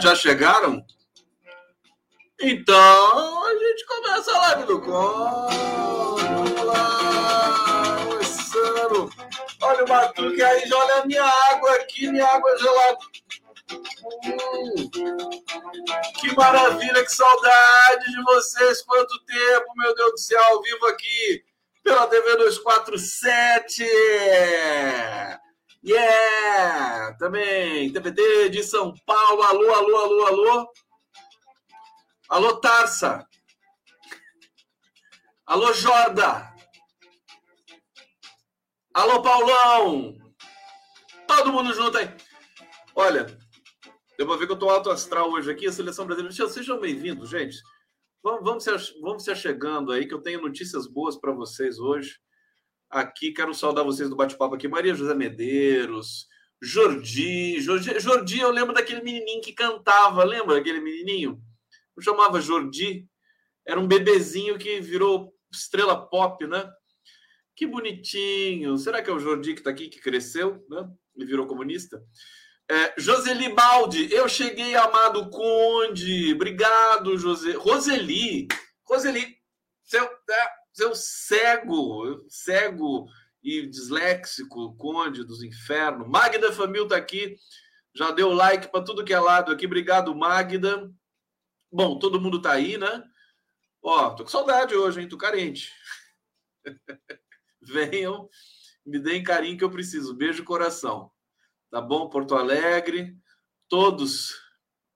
verdade? Já chegaram? Então a gente começa a live do Conde. Olha o Batuque aí, já olha a minha água aqui, minha água gelada. Hum, que maravilha, que saudade de vocês. Quanto tempo, meu Deus do céu, ao vivo aqui pela TV 247. Yeah! Também, TPT de São Paulo. Alô, alô, alô, alô. Alô, Tarsa. Alô, Jorda. Alô, Paulão. Todo mundo junto aí. Olha, deu pra ver que eu tô alto astral hoje aqui. A seleção brasileira. Sejam bem-vindos, gente. Vamos, vamos, se, vamos se achegando aí, que eu tenho notícias boas para vocês hoje aqui. Quero saudar vocês do bate-papo aqui. Maria José Medeiros, Jordi, Jordi. Jordi, eu lembro daquele menininho que cantava. Lembra aquele menininho? Eu chamava Jordi. Era um bebezinho que virou estrela pop, né? Que bonitinho. Será que é o Jordi que está aqui, que cresceu, né? E virou comunista? É, Joseli Baldi, eu cheguei, amado Conde. Obrigado, José. Roseli, Roseli, seu, é, seu cego, cego e disléxico, Conde dos Infernos. Magda Famil tá aqui, já deu like para tudo que é lado aqui. Obrigado, Magda. Bom, todo mundo tá aí, né? Ó, tô com saudade hoje, hein? Tô carente. Venham, me deem carinho que eu preciso. Beijo coração. Tá bom? Porto Alegre, todos.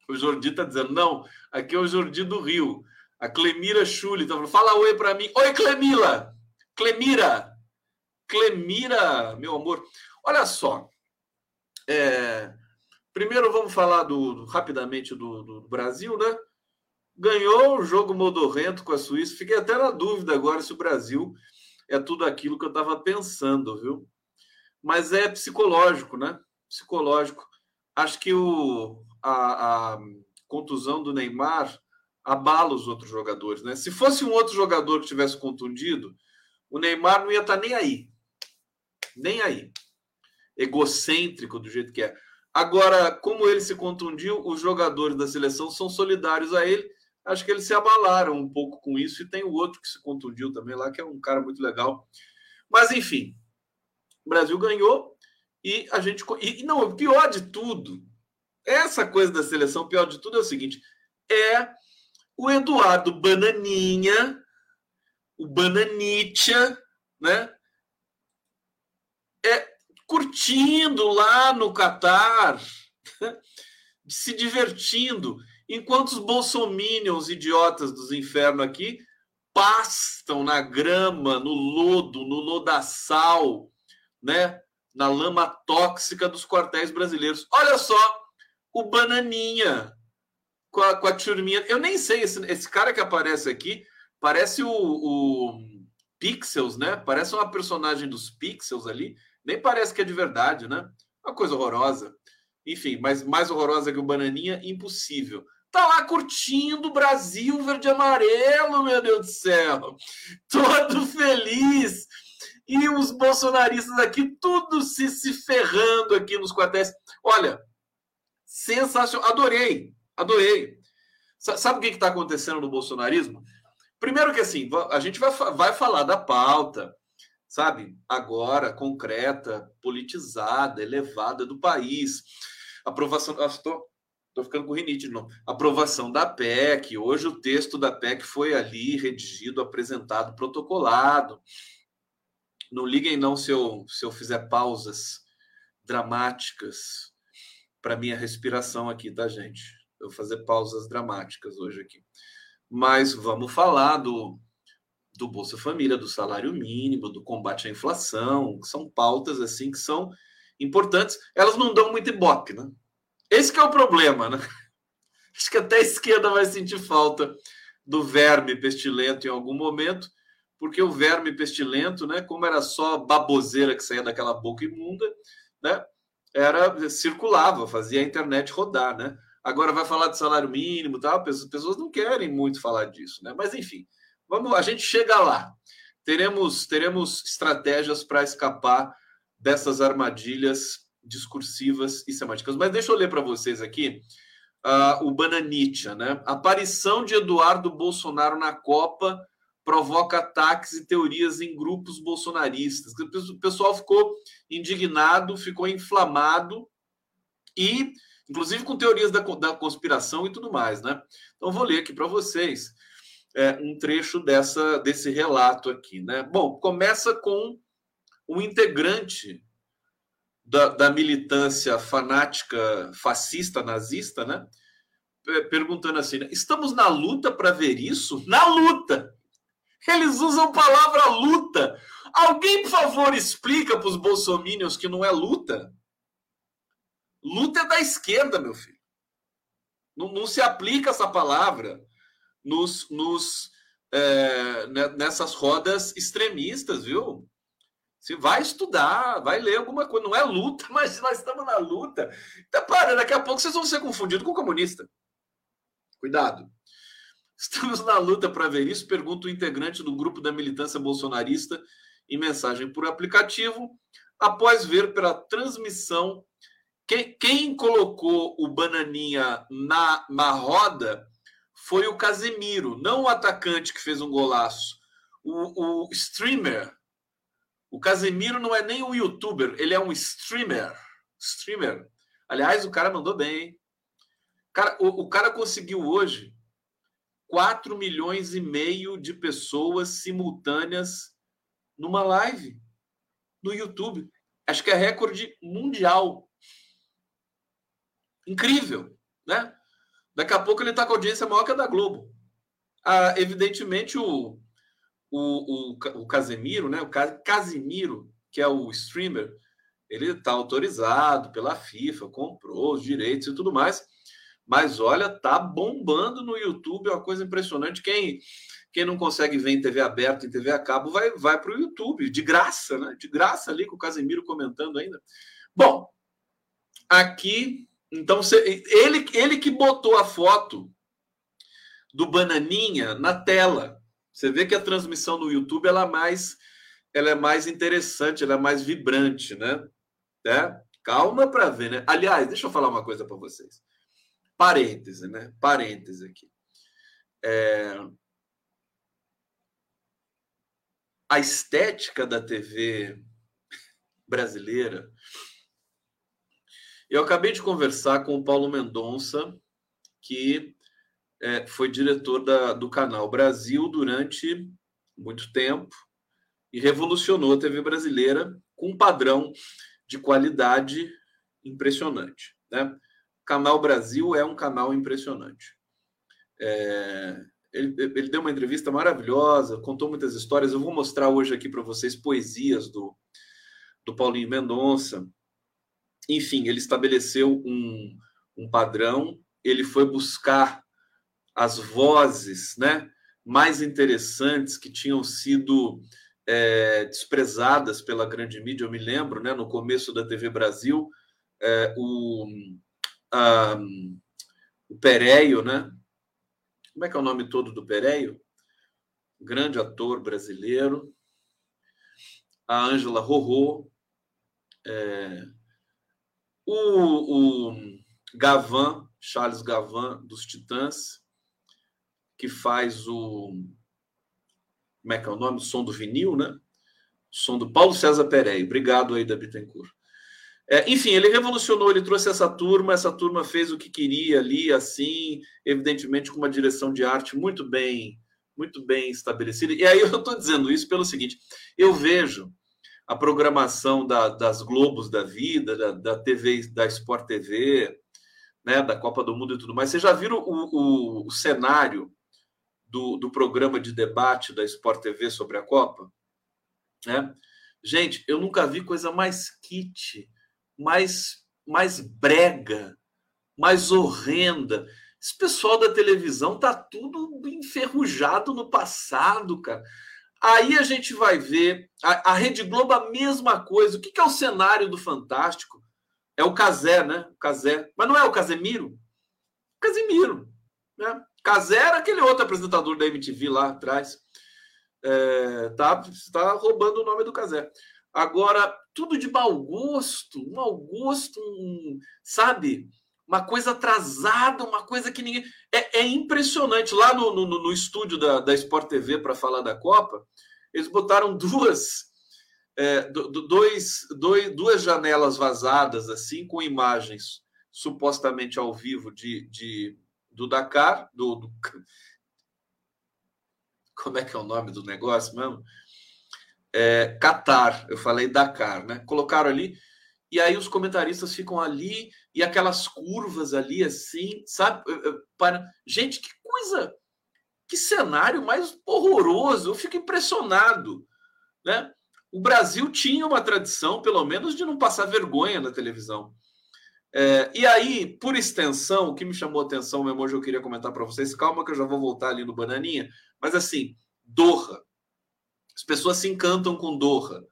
O Jordi tá dizendo, não, aqui é o Jordi do Rio. A Clemira Chuli tá falando, fala oi para mim. Oi, Clemila! Clemira! Clemira, meu amor. Olha só. É... Primeiro vamos falar do, rapidamente do, do, Brasil, né? Ganhou o jogo modorrento com a Suíça. Fiquei até na dúvida agora se o Brasil é tudo aquilo que eu estava pensando, viu? Mas é psicológico, né? Psicológico. Acho que o, a, a contusão do Neymar abala os outros jogadores, né? Se fosse um outro jogador que tivesse contundido, o Neymar não ia estar tá nem aí. Nem aí. Egocêntrico do jeito que é. Agora, como ele se contundiu, os jogadores da seleção são solidários a ele. Acho que eles se abalaram um pouco com isso. E tem o outro que se contundiu também lá, que é um cara muito legal. Mas, enfim, o Brasil ganhou e a gente. E não, o pior de tudo, essa coisa da seleção, pior de tudo é o seguinte: é o Eduardo Bananinha, o Bananitia, né? É, curtindo lá no Catar, se divertindo, enquanto os bolsominions idiotas dos infernos aqui pastam na grama, no lodo, no lodaçal, né? Na lama tóxica dos quartéis brasileiros. Olha só, o Bananinha, com a, com a turminha. Eu nem sei, esse, esse cara que aparece aqui parece o, o, Pixels, né? Parece uma personagem dos Pixels ali. Nem parece que é de verdade, né? Uma coisa horrorosa. Enfim, mas mais horrorosa que o Bananinha, impossível. Tá lá curtindo Brasil verde e amarelo, meu Deus do céu. Todo feliz. E os bolsonaristas aqui, tudo se, se ferrando aqui nos quartéis. Olha, sensacional. Adorei. Adorei. Sabe o que está acontecendo no bolsonarismo? Primeiro que assim, a gente vai, vai falar da pauta, sabe? Agora, concreta, politizada, elevada do país. Aprovação. Estou ah, ficando com rinite de novo. Aprovação da PEC. Hoje o texto da PEC foi ali redigido, apresentado, protocolado. Não liguem não se eu, se eu fizer pausas dramáticas para minha respiração aqui, tá, gente? Eu fazer pausas dramáticas hoje aqui. Mas vamos falar do, do Bolsa Família, do salário mínimo, do combate à inflação, que são pautas assim que são importantes. Elas não dão muito ibope, né? Esse é o problema, né? Acho que até a esquerda vai sentir falta do verme pestilento em algum momento, porque o verme pestilento, né, como era só baboseira que saía daquela boca imunda, né, era circulava, fazia a internet rodar, né? Agora vai falar de salário mínimo, tal. As pessoas não querem muito falar disso, né? Mas enfim, vamos, a gente chega lá. Teremos teremos estratégias para escapar dessas armadilhas discursivas e semânticas. Mas deixa eu ler para vocês aqui uh, o Bananitia, né? Aparição de Eduardo Bolsonaro na Copa provoca ataques e teorias em grupos bolsonaristas. O pessoal ficou indignado, ficou inflamado e, inclusive, com teorias da, da conspiração e tudo mais, né? Então, vou ler aqui para vocês é, um trecho dessa, desse relato aqui, né? Bom, começa com um integrante da, da militância fanática fascista nazista, né? Perguntando assim: estamos na luta para ver isso? Na luta! Eles usam a palavra luta. Alguém, por favor, explica para os bolsomínios que não é luta. Luta é da esquerda, meu filho. Não, não se aplica essa palavra nos, nos é, nessas rodas extremistas, viu? Você vai estudar, vai ler alguma coisa. Não é luta, mas nós estamos na luta. Tá, para, daqui a pouco vocês vão ser confundidos com comunista. Cuidado. Estamos na luta para ver isso, pergunta o integrante do grupo da militância bolsonarista em mensagem por aplicativo, após ver pela transmissão quem, quem colocou o Bananinha na, na roda foi o Casemiro, não o atacante que fez um golaço, o, o streamer o Casemiro não é nem um youtuber, ele é um streamer. Streamer. Aliás, o cara mandou bem, hein? Cara, o, o cara conseguiu hoje 4 milhões e meio de pessoas simultâneas numa live no YouTube. Acho que é recorde mundial. Incrível, né? Daqui a pouco ele está com audiência maior que a da Globo. Ah, evidentemente, o, o, o, o Casemiro, né? O Casimiro, que é o streamer, ele está autorizado pela FIFA, comprou os direitos e tudo mais. Mas olha, tá bombando no YouTube, é uma coisa impressionante. Quem quem não consegue ver em TV aberta, em TV a cabo, vai, vai para o YouTube, de graça, né? De graça ali com o Casemiro comentando ainda. Bom, aqui, então, ele, ele que botou a foto do Bananinha na tela. Você vê que a transmissão no YouTube ela é mais, ela é mais interessante, ela é mais vibrante, né? É? Calma para ver, né? Aliás, deixa eu falar uma coisa para vocês. Parêntese, né? Parêntese aqui. É... A estética da TV brasileira. Eu acabei de conversar com o Paulo Mendonça, que é, foi diretor da, do Canal Brasil durante muito tempo e revolucionou a TV brasileira com um padrão de qualidade impressionante. Né? Canal Brasil é um canal impressionante. É, ele, ele, deu uma entrevista maravilhosa, contou muitas histórias. Eu vou mostrar hoje aqui para vocês poesias do, do Paulinho Mendonça. Enfim, ele estabeleceu um, um padrão, ele foi buscar as vozes né, mais interessantes que tinham sido é, desprezadas pela grande mídia. Eu me lembro, né, no começo da TV Brasil, é, o, a, o Pereio, né? Como é que é o nome todo do Pereio? Grande ator brasileiro. A Ângela Rorô. É, o, o Gavan, Charles Gavan, dos Titãs que faz o. Como é que é o nome? O som do vinil, né? Som do Paulo César Pereira. Obrigado aí, da Bittencourt. É, enfim, ele revolucionou, ele trouxe essa turma, essa turma fez o que queria ali, assim, evidentemente com uma direção de arte muito bem, muito bem estabelecida. E aí eu estou dizendo isso pelo seguinte: eu vejo a programação da, das Globos da vida, da, da TV, da Sport TV, né, da Copa do Mundo e tudo mais. Vocês já viram o, o, o cenário do, do programa de debate da Sport TV sobre a Copa. Né? Gente, eu nunca vi coisa mais kit, mais, mais brega, mais horrenda. Esse pessoal da televisão tá tudo enferrujado no passado, cara. Aí a gente vai ver a, a Rede Globo a mesma coisa. O que, que é o cenário do Fantástico? É o Casé, né? O Casé. Mas não é o Casemiro? Casemiro. Né? Casé era aquele outro apresentador da MTV lá atrás. É, tá, tá roubando o nome do Casé. Agora, tudo de mau gosto, mau gosto, um, sabe? Uma coisa atrasada, uma coisa que ninguém. É, é impressionante. Lá no, no, no, estúdio da, da Sport TV para falar da Copa, eles botaram duas. É, dois, dois, duas janelas vazadas, assim, com imagens supostamente ao vivo de, de do Dakar, do, do, como é que é o nome do negócio mesmo? É, Qatar, eu falei Dakar, né? Colocaram ali, e aí os comentaristas ficam ali, e aquelas curvas ali, assim, sabe? Para... Gente, que coisa, que cenário mais horroroso, eu fico impressionado, né? O Brasil tinha uma tradição, pelo menos, de não passar vergonha na televisão. É, e aí, por extensão, o que me chamou a atenção mesmo hoje eu queria comentar para vocês, calma que eu já vou voltar ali no Bananinha, mas assim, Doha. As pessoas se encantam com Doha.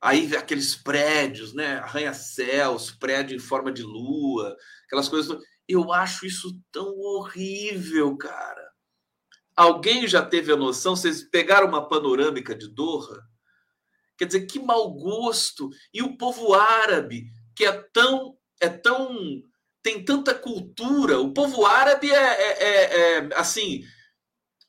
Aí aqueles prédios, né? Arranha-céus, prédio em forma de lua, aquelas coisas. Eu acho isso tão horrível, cara. Alguém já teve a noção? Vocês pegaram uma panorâmica de Doha? Quer dizer, que mau gosto. E o povo árabe, que é tão é tão tem tanta cultura. O povo árabe é, é, é, é assim,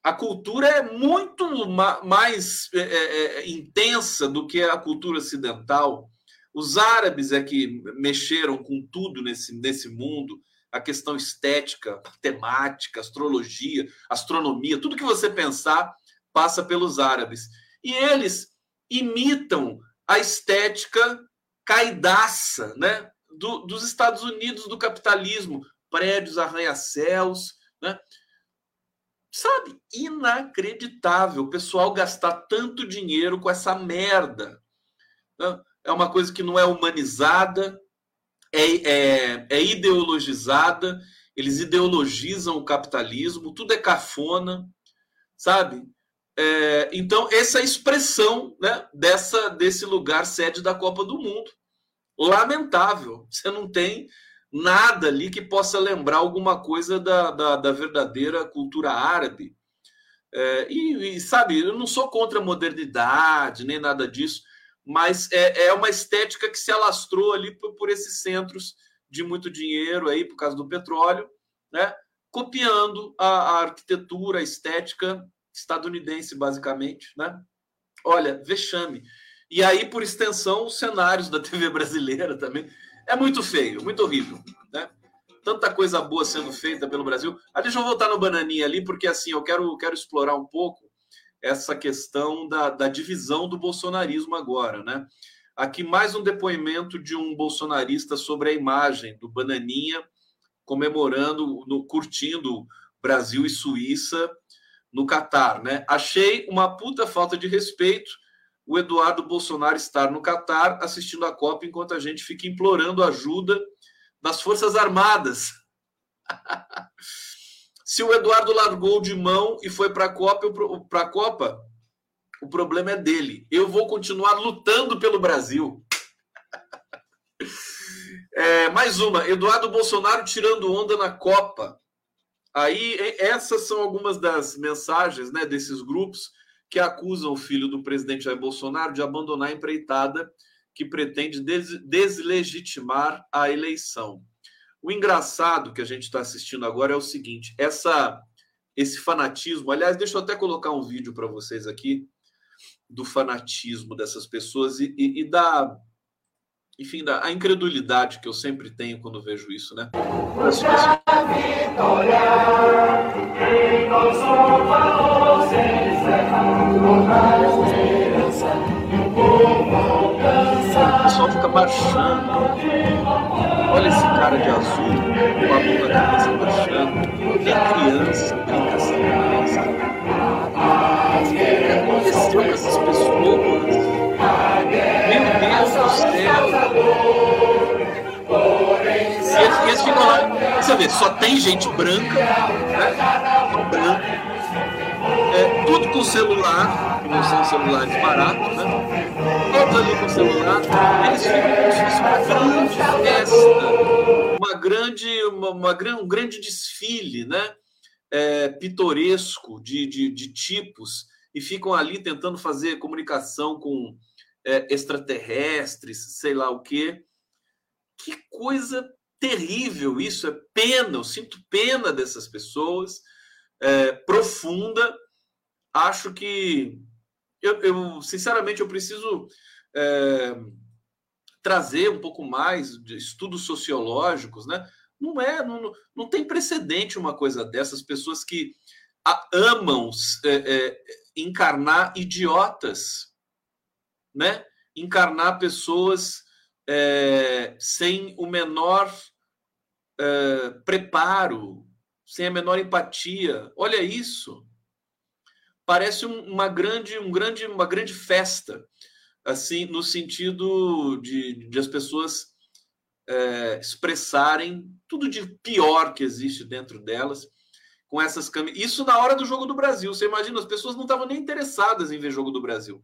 a cultura é muito ma mais é, é, é, intensa do que a cultura ocidental. Os árabes é que mexeram com tudo nesse, nesse mundo, a questão estética, matemática, astrologia, astronomia, tudo que você pensar passa pelos árabes. E eles imitam a estética caidaça, né? do, dos Estados Unidos do capitalismo, prédios, arranha-céus, né? Sabe, inacreditável o pessoal gastar tanto dinheiro com essa merda. É uma coisa que não é humanizada, é, é, é ideologizada, eles ideologizam o capitalismo, tudo é cafona, sabe? É, então, essa é expressão né, dessa, desse lugar sede da Copa do Mundo lamentável. Você não tem nada ali que possa lembrar alguma coisa da, da, da verdadeira cultura árabe. É, e, e, sabe, eu não sou contra a modernidade, nem nada disso, mas é, é uma estética que se alastrou ali por, por, esses centros de muito dinheiro aí, por causa do petróleo, né? copiando a, a arquitetura, a estética estadunidense, basicamente. Né? Olha, vexame. E aí, por extensão, os cenários da TV brasileira também. É muito feio, muito horrível, né? Tanta coisa boa sendo feita pelo Brasil. Ah, deixa eu voltar no Bananinha ali, porque assim, eu quero, quero explorar um pouco essa questão da, da divisão do bolsonarismo agora, né? Aqui mais um depoimento de um bolsonarista sobre a imagem do Bananinha comemorando, no, curtindo Brasil e Suíça no Catar, né? Achei uma puta falta de respeito o Eduardo Bolsonaro estar no Catar assistindo a Copa enquanto a gente fica implorando ajuda das Forças Armadas. Se o Eduardo largou de mão e foi para a Copa, para a Copa, o problema é dele. Eu vou continuar lutando pelo Brasil. É, mais uma, Eduardo Bolsonaro tirando onda na Copa. Aí essas são algumas das mensagens, né, desses grupos que acusam o filho do presidente Jair Bolsonaro de abandonar a empreitada que pretende des deslegitimar a eleição. O engraçado que a gente está assistindo agora é o seguinte: essa, esse fanatismo. Aliás, deixa eu até colocar um vídeo para vocês aqui do fanatismo dessas pessoas e, e, e da, enfim, da a incredulidade que eu sempre tenho quando vejo isso, né? O pessoal fica baixando. Olha esse cara de azul com a mão na cabeça baixando. Tem criança. E eles, ficam lá, você vê, só tem gente branca, né? É, tudo com celular, que não são celulares baratos, né? Todos ali com celular, eles ficam como se fosse uma grande festa, uma grande, uma, uma, um grande desfile, né? É, pitoresco de, de, de tipos e ficam ali tentando fazer comunicação com é, extraterrestres, sei lá o quê. Que coisa terrível isso, é pena, eu sinto pena dessas pessoas, é, profunda. Acho que eu, eu, sinceramente eu preciso é, trazer um pouco mais de estudos sociológicos, né? Não é, não, não tem precedente uma coisa dessas pessoas que a, amam é, é, encarnar idiotas, né? Encarnar pessoas é, sem o menor é, preparo, sem a menor empatia. Olha isso. Parece uma grande, um grande, uma grande festa, assim, no sentido de, de as pessoas é, expressarem tudo de pior que existe dentro delas com essas câmeras. Isso na hora do jogo do Brasil. Você imagina, as pessoas não estavam nem interessadas em ver jogo do Brasil.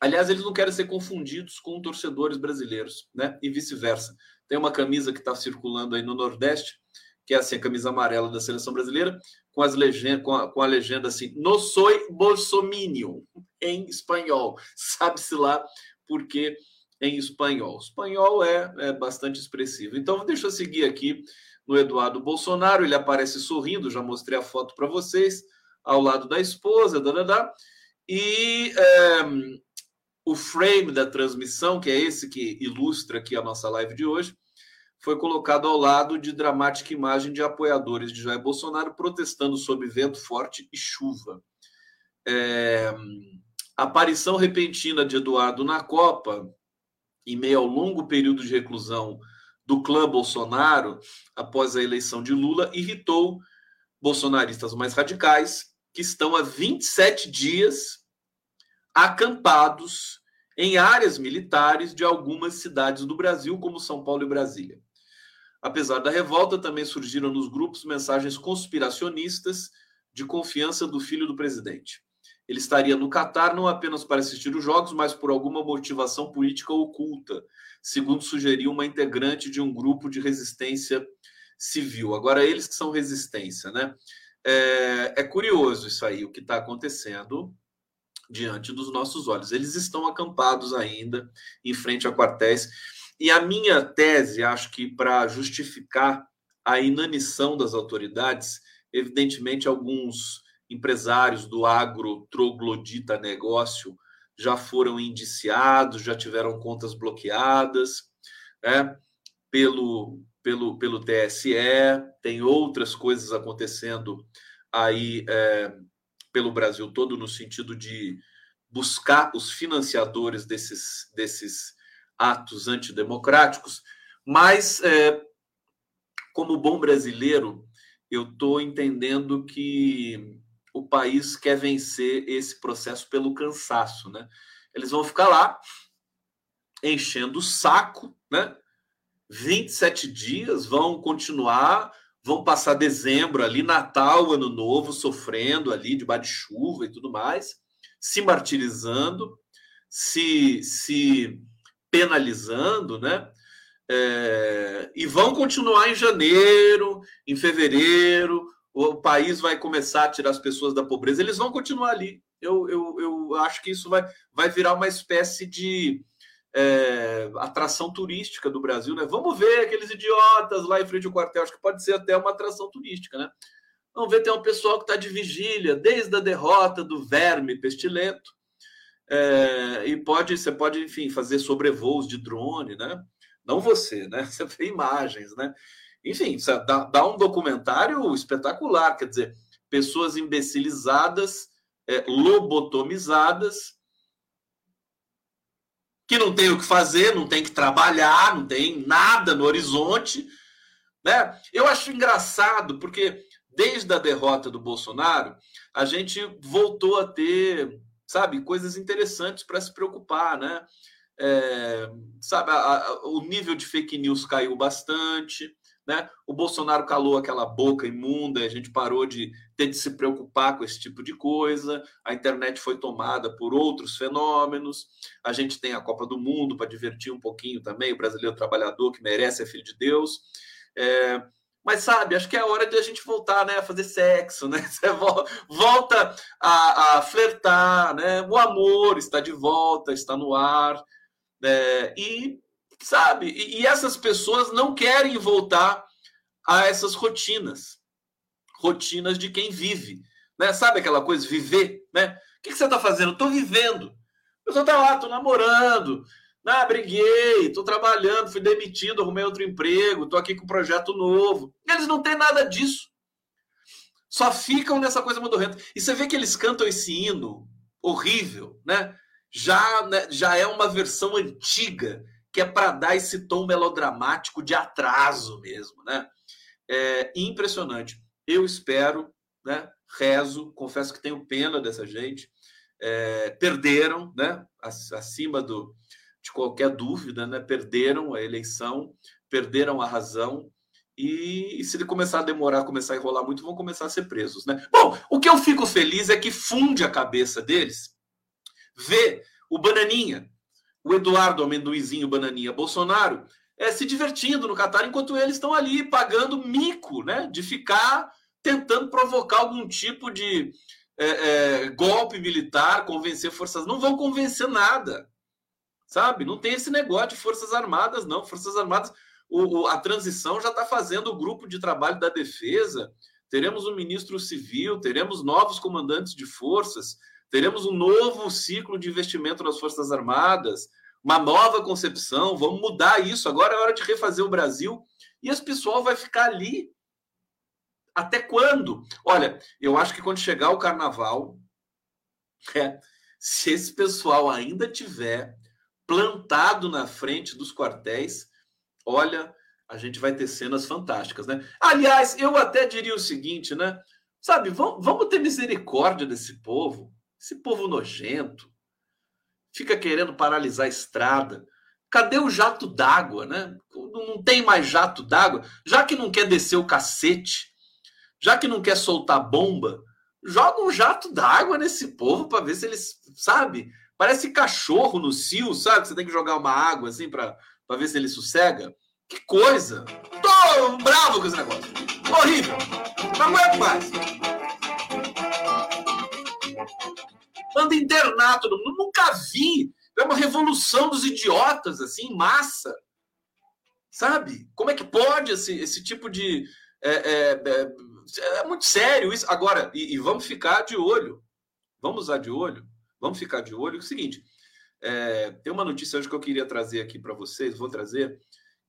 Aliás, eles não querem ser confundidos com torcedores brasileiros, né? E vice-versa. Tem uma camisa que está circulando aí no Nordeste, que é assim, a camisa amarela da seleção brasileira, com, as legend com, a, com a legenda assim: No soy bolsominion, em espanhol. Sabe-se lá por que em espanhol. O espanhol é, é bastante expressivo. Então, deixa eu seguir aqui no Eduardo Bolsonaro. Ele aparece sorrindo, já mostrei a foto para vocês, ao lado da esposa, da, da, da. e é, o frame da transmissão, que é esse que ilustra aqui a nossa live de hoje, foi colocado ao lado de dramática imagem de apoiadores de Jair Bolsonaro protestando sob vento forte e chuva. É, aparição repentina de Eduardo na Copa, em meio ao longo período de reclusão do clã Bolsonaro, após a eleição de Lula, irritou bolsonaristas mais radicais, que estão há 27 dias acampados em áreas militares de algumas cidades do Brasil, como São Paulo e Brasília. Apesar da revolta, também surgiram nos grupos mensagens conspiracionistas de confiança do filho do presidente. Ele estaria no Catar não apenas para assistir os jogos, mas por alguma motivação política oculta, segundo sugeriu uma integrante de um grupo de resistência civil. Agora, eles que são resistência, né? É, é curioso isso aí, o que está acontecendo diante dos nossos olhos. Eles estão acampados ainda em frente a quartéis. E a minha tese, acho que para justificar a inanição das autoridades, evidentemente alguns empresários do agro troglodita negócio já foram indiciados, já tiveram contas bloqueadas né, pelo, pelo, pelo TSE, tem outras coisas acontecendo aí é, pelo Brasil todo no sentido de buscar os financiadores desses, desses atos antidemocráticos, mas é, como bom brasileiro, eu estou entendendo que o país quer vencer esse processo pelo cansaço, né? Eles vão ficar lá enchendo o saco, né? 27 dias, vão continuar vão passar dezembro ali, Natal, Ano Novo, sofrendo ali debaixo de chuva e tudo mais, se martirizando, se, se penalizando, né? É, e vão continuar em janeiro, em fevereiro, o país vai começar a tirar as pessoas da pobreza, eles vão continuar ali. Eu, eu, eu acho que isso vai, vai virar uma espécie de é, atração turística do Brasil, né? Vamos ver aqueles idiotas lá em frente ao quartel, acho que pode ser até uma atração turística, né? Vamos ver, tem um pessoal que está de vigília desde a derrota do verme pestilento. É, e pode, você pode, enfim, fazer sobrevoos de drone, né? Não você, né? Você vê imagens, né? Enfim, dá, dá um documentário espetacular, quer dizer, pessoas imbecilizadas, é, lobotomizadas, que não tem o que fazer, não tem que trabalhar, não tem nada no horizonte. Né? Eu acho engraçado, porque desde a derrota do Bolsonaro, a gente voltou a ter, sabe, coisas interessantes para se preocupar, né? É, sabe, a, a, o nível de fake news caiu bastante, né? O Bolsonaro calou aquela boca imunda, a gente parou de ter de se preocupar com esse tipo de coisa. A internet foi tomada por outros fenômenos. A gente tem a Copa do Mundo para divertir um pouquinho também, o brasileiro trabalhador que merece é filho de Deus. É, Mas sabe, acho que é hora de a gente voltar, né, a fazer sexo, né? Você volta a, a flertar, né? O amor está de volta, está no ar, né? E sabe, e essas pessoas não querem voltar a essas rotinas, rotinas de quem vive, né? Sabe aquela coisa viver, né? O que, que você está fazendo? Estou vivendo. Eu estou lá, estou namorando, ah, briguei, estou trabalhando, fui demitido, arrumei outro emprego, estou aqui com um projeto novo. Eles não têm nada disso. Só ficam nessa coisa modorrenta. E você vê que eles cantam esse hino horrível, né? Já, né, já é uma versão antiga, que é para dar esse tom melodramático de atraso mesmo, né? É impressionante. Eu espero, né? Rezo, confesso que tenho pena dessa gente. É, perderam, né? Acima do, de qualquer dúvida, né? Perderam a eleição, perderam a razão. E, e, se ele começar a demorar, começar a enrolar muito, vão começar a ser presos, né? Bom, o que eu fico feliz é que funde a cabeça deles ver o Bananinha, o Eduardo Amendoizinho Bananinha Bolsonaro, é, se divertindo no Catar, enquanto eles estão ali pagando mico, né? De ficar tentando provocar algum tipo de é, é, golpe militar, convencer forças. Não vão convencer nada sabe? Não tem esse negócio de Forças Armadas, não. Forças Armadas, o, o, a transição já está fazendo o grupo de trabalho da defesa. Teremos um ministro civil, teremos novos comandantes de forças, teremos um novo ciclo de investimento nas Forças Armadas, uma nova concepção. Vamos mudar isso. Agora é hora de refazer o Brasil. E esse pessoal vai ficar ali. Até quando? Olha, eu acho que quando chegar o carnaval, é, se esse pessoal ainda tiver plantado na frente dos quartéis. Olha, a gente vai ter cenas fantásticas, né? Aliás, eu até diria o seguinte, né? Sabe, vamos, vamos ter misericórdia desse povo, esse povo nojento, fica querendo paralisar a estrada. Cadê o jato d'água, né? Não tem mais jato d'água. Já que não quer descer o cacete, já que não quer soltar bomba, joga um jato d'água nesse povo para ver se eles, sabe, Parece cachorro no cio, sabe? Você tem que jogar uma água assim para ver se ele sossega. Que coisa! Tô bravo com esse negócio. Horrível. Não aguento mais. Anda internado. Nunca vi. É uma revolução dos idiotas, assim, massa. Sabe? Como é que pode esse, esse tipo de. É, é, é, é muito sério isso. Agora, e, e vamos ficar de olho. Vamos usar de olho Vamos ficar de olho. É o seguinte, é, tem uma notícia hoje que eu queria trazer aqui para vocês, vou trazer,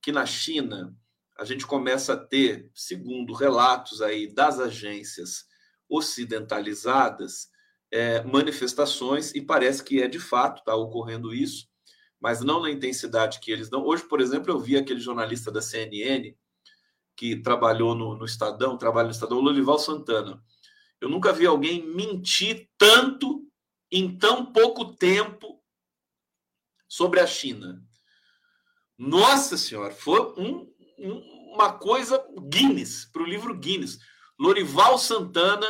que na China a gente começa a ter, segundo relatos aí das agências ocidentalizadas, é, manifestações, e parece que é de fato, está ocorrendo isso, mas não na intensidade que eles dão. Hoje, por exemplo, eu vi aquele jornalista da CNN que trabalhou no, no Estadão, trabalha no Estadão, Lolival Santana. Eu nunca vi alguém mentir tanto em tão pouco tempo sobre a China. Nossa Senhora, foi um, um, uma coisa Guinness, para o livro Guinness. Lorival Santana,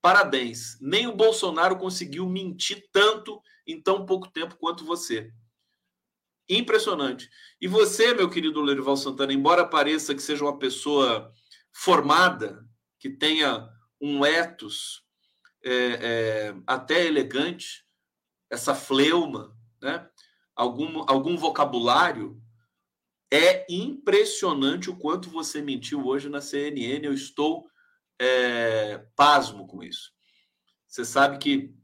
parabéns. Nem o Bolsonaro conseguiu mentir tanto em tão pouco tempo quanto você. Impressionante. E você, meu querido Lorival Santana, embora pareça que seja uma pessoa formada, que tenha um ethos é, é, até elegante, essa fleuma, né? algum, algum vocabulário, é impressionante o quanto você mentiu hoje na CNN. Eu estou é, pasmo com isso. Você sabe que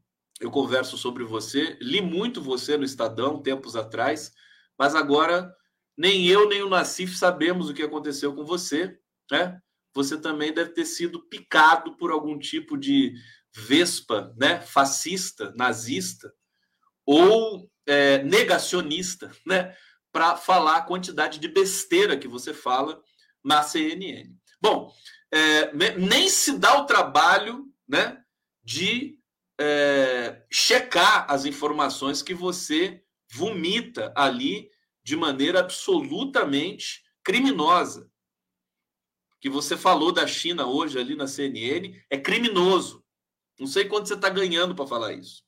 eu converso sobre você, li muito você no Estadão tempos atrás, mas agora nem eu nem o Nassif sabemos o que aconteceu com você, né? Você também deve ter sido picado por algum tipo de vespa, né, fascista, nazista, ou é, negacionista, né, para falar a quantidade de besteira que você fala na CNN. Bom, é, nem se dá o trabalho, né, de é, checar as informações que você vomita ali de maneira absolutamente criminosa. Que você falou da China hoje ali na CNN é criminoso. Não sei quanto você está ganhando para falar isso.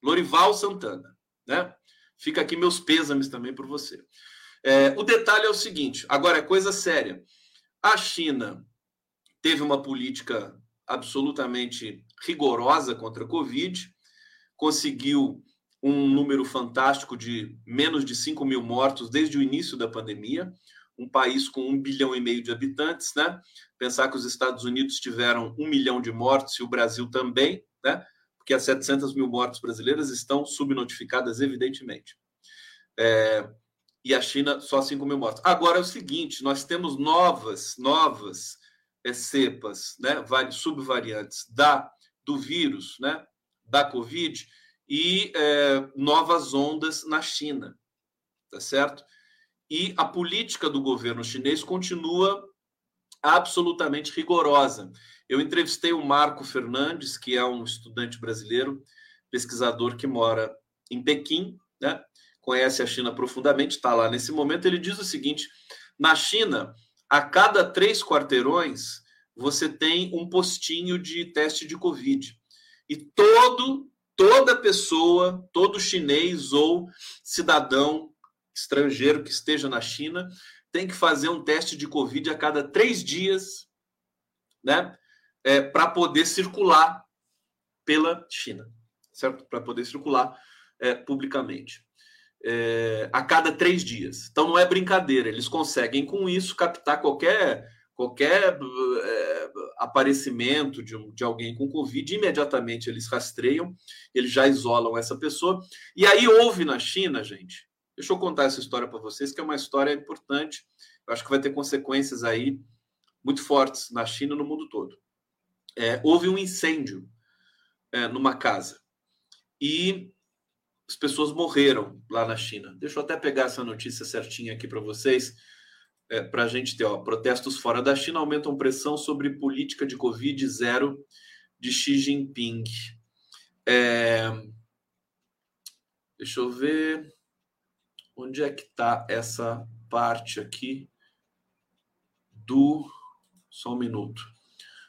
Lorival Santana, né? Fica aqui meus pêsames também por você. É, o detalhe é o seguinte: agora é coisa séria. A China teve uma política absolutamente rigorosa contra a Covid, conseguiu um número fantástico de menos de 5 mil mortos desde o início da pandemia, um país com um bilhão e meio de habitantes, né? Pensar que os Estados Unidos tiveram um milhão de mortes e o Brasil também, né? Porque as 700 mil mortes brasileiras estão subnotificadas, evidentemente. É, e a China só 5 mil mortos. Agora é o seguinte: nós temos novas, novas é, cepas, né, subvariantes da, do vírus, né, da Covid, e é, novas ondas na China, tá certo? E a política do governo chinês continua absolutamente rigorosa. Eu entrevistei o Marco Fernandes, que é um estudante brasileiro, pesquisador que mora em Pequim, né? Conhece a China profundamente, está lá nesse momento. Ele diz o seguinte: na China, a cada três quarteirões, você tem um postinho de teste de Covid. E todo, toda pessoa, todo chinês ou cidadão estrangeiro que esteja na China tem que fazer um teste de Covid a cada três dias, né? É, para poder circular pela China, certo? Para poder circular é, publicamente é, a cada três dias. Então não é brincadeira, eles conseguem com isso captar qualquer qualquer é, aparecimento de, de alguém com Covid, imediatamente eles rastreiam, eles já isolam essa pessoa. E aí houve na China, gente, deixa eu contar essa história para vocês, que é uma história importante, eu acho que vai ter consequências aí muito fortes na China e no mundo todo. É, houve um incêndio é, numa casa. E as pessoas morreram lá na China. Deixa eu até pegar essa notícia certinha aqui para vocês, é, para a gente ter. Ó, protestos fora da China aumentam pressão sobre política de Covid zero de Xi Jinping. É, deixa eu ver. Onde é que está essa parte aqui do. Só um minuto.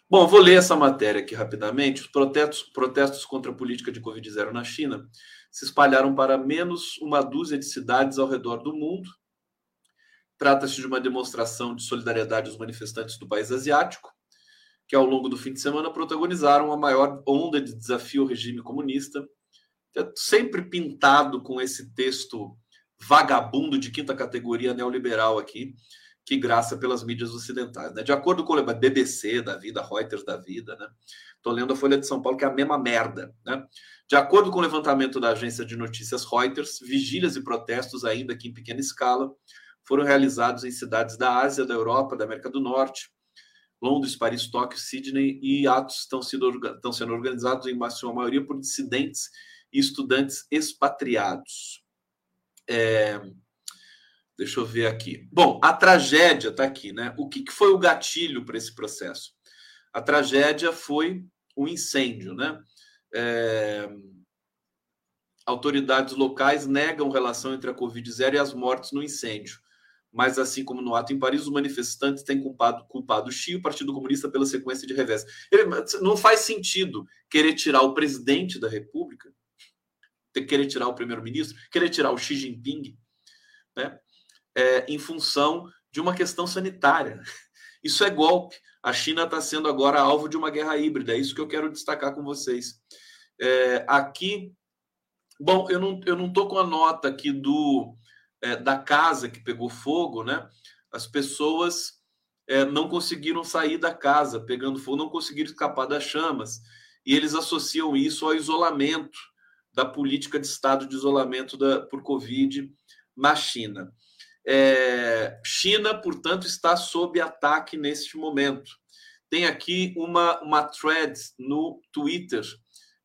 Bom, vou ler essa matéria aqui rapidamente. Os protestos, protestos contra a política de Covid zero na China se espalharam para menos uma dúzia de cidades ao redor do mundo. Trata-se de uma demonstração de solidariedade aos manifestantes do país asiático, que ao longo do fim de semana protagonizaram a maior onda de desafio ao regime comunista, sempre pintado com esse texto vagabundo de quinta categoria neoliberal aqui, que graça pelas mídias ocidentais. Né? De acordo com o BBC da vida, Reuters da vida, né? Estou lendo a Folha de São Paulo, que é a mesma merda. Né? De acordo com o levantamento da agência de notícias Reuters, vigílias e protestos, ainda que em pequena escala, foram realizados em cidades da Ásia, da Europa, da América do Norte, Londres, Paris, Tóquio, Sydney, e atos estão sendo, estão sendo organizados em sua maioria por dissidentes e estudantes expatriados. É... Deixa eu ver aqui. Bom, a tragédia está aqui, né? O que, que foi o gatilho para esse processo? A tragédia foi o incêndio, né? É... Autoridades locais negam relação entre a Covid-0 e as mortes no incêndio. Mas, assim como no ato em Paris, os manifestantes têm culpado, culpado o Xi, o Partido Comunista, pela sequência de revés. Ele, não faz sentido querer tirar o presidente da República, querer tirar o primeiro-ministro, querer tirar o Xi Jinping, né? É, em função de uma questão sanitária. Isso é golpe. A China está sendo agora alvo de uma guerra híbrida. É isso que eu quero destacar com vocês. É, aqui, bom, eu não eu não estou com a nota aqui do é, da casa que pegou fogo, né? As pessoas é, não conseguiram sair da casa pegando fogo, não conseguiram escapar das chamas. E eles associam isso ao isolamento da política de estado de isolamento da, por Covid na China. É, China, portanto, está sob ataque neste momento. Tem aqui uma, uma thread no Twitter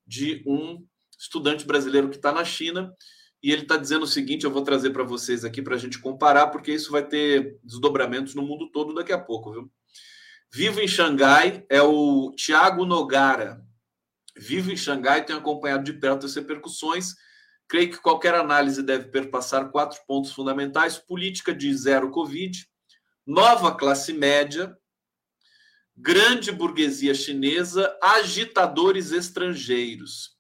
de um estudante brasileiro que está na China e ele está dizendo o seguinte: eu vou trazer para vocês aqui para a gente comparar, porque isso vai ter desdobramentos no mundo todo daqui a pouco, viu? Vivo em Xangai é o Tiago Nogara. Vivo em Xangai, tenho acompanhado de perto as repercussões Creio que qualquer análise deve perpassar quatro pontos fundamentais: política de zero Covid, nova classe média, grande burguesia chinesa, agitadores estrangeiros.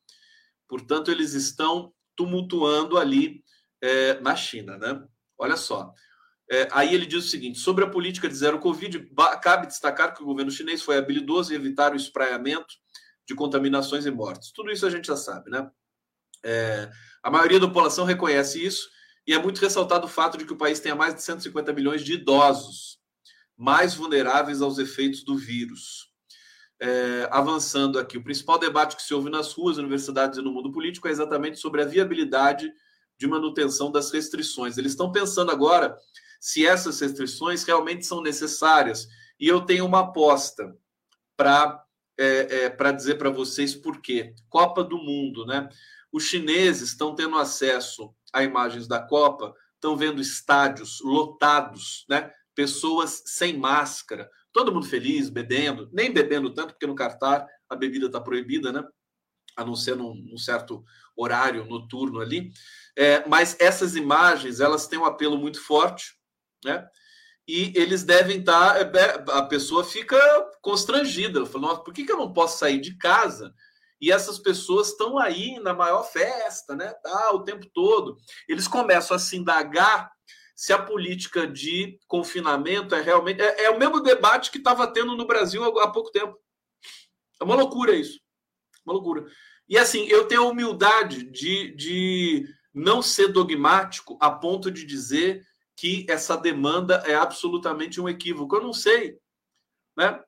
Portanto, eles estão tumultuando ali é, na China, né? Olha só. É, aí ele diz o seguinte: sobre a política de zero Covid, cabe destacar que o governo chinês foi habilidoso em evitar o espraiamento de contaminações e mortes. Tudo isso a gente já sabe, né? É, a maioria da população reconhece isso e é muito ressaltado o fato de que o país tenha mais de 150 milhões de idosos mais vulneráveis aos efeitos do vírus. É, avançando aqui, o principal debate que se ouve nas ruas, universidades e no mundo político é exatamente sobre a viabilidade de manutenção das restrições. Eles estão pensando agora se essas restrições realmente são necessárias. E eu tenho uma aposta para é, é, para dizer para vocês por quê. Copa do Mundo, né? Os chineses estão tendo acesso a imagens da Copa, estão vendo estádios lotados, né? Pessoas sem máscara, todo mundo feliz, bebendo, nem bebendo tanto, porque no Catar a bebida está proibida, né? A não ser num, num certo horário noturno ali. É, mas essas imagens, elas têm um apelo muito forte, né? E eles devem estar. Tá, é, a pessoa fica constrangida. Ela fala, Nossa, por que, que eu não posso sair de casa? E essas pessoas estão aí na maior festa, né? Tá, o tempo todo. Eles começam a se indagar se a política de confinamento é realmente. É, é o mesmo debate que estava tendo no Brasil há pouco tempo. É uma loucura isso. Uma loucura. E assim, eu tenho a humildade de, de não ser dogmático a ponto de dizer que essa demanda é absolutamente um equívoco. Eu não sei. Né?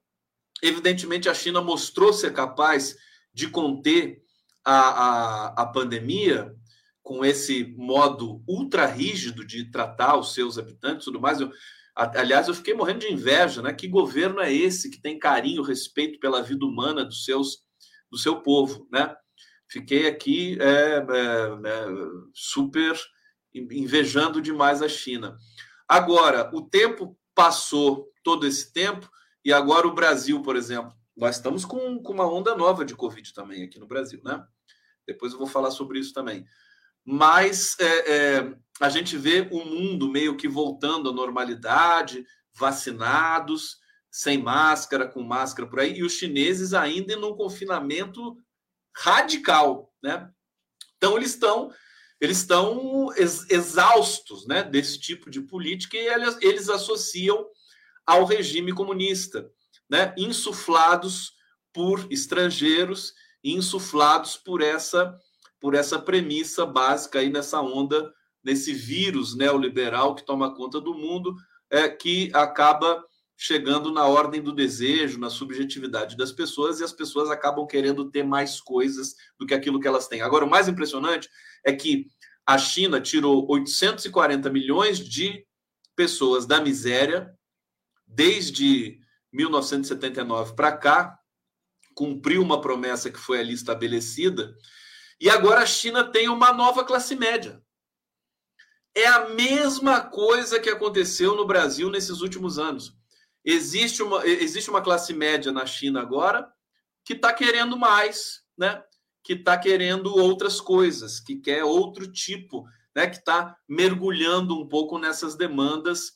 Evidentemente, a China mostrou ser capaz de conter a, a, a pandemia com esse modo ultra rígido de tratar os seus habitantes tudo mais. Eu, aliás, eu fiquei morrendo de inveja, né? Que governo é esse que tem carinho, respeito pela vida humana dos seus, do seu povo, né? Fiquei aqui é, é, é, super invejando demais a China. Agora, o tempo passou todo esse tempo e agora o Brasil, por exemplo, nós estamos com, com uma onda nova de Covid também aqui no Brasil, né? Depois eu vou falar sobre isso também. Mas é, é, a gente vê o mundo meio que voltando à normalidade, vacinados, sem máscara, com máscara por aí, e os chineses ainda em um confinamento radical, né? Então eles estão eles estão exaustos, né, desse tipo de política e eles, eles associam ao regime comunista né, insuflados por estrangeiros, insuflados por essa por essa premissa básica aí nessa onda, nesse vírus neoliberal que toma conta do mundo, é, que acaba chegando na ordem do desejo, na subjetividade das pessoas, e as pessoas acabam querendo ter mais coisas do que aquilo que elas têm. Agora, o mais impressionante é que a China tirou 840 milhões de pessoas da miséria desde 1979 para cá, cumpriu uma promessa que foi ali estabelecida, e agora a China tem uma nova classe média. É a mesma coisa que aconteceu no Brasil nesses últimos anos. Existe uma, existe uma classe média na China agora que está querendo mais, né? que está querendo outras coisas, que quer outro tipo, né? que está mergulhando um pouco nessas demandas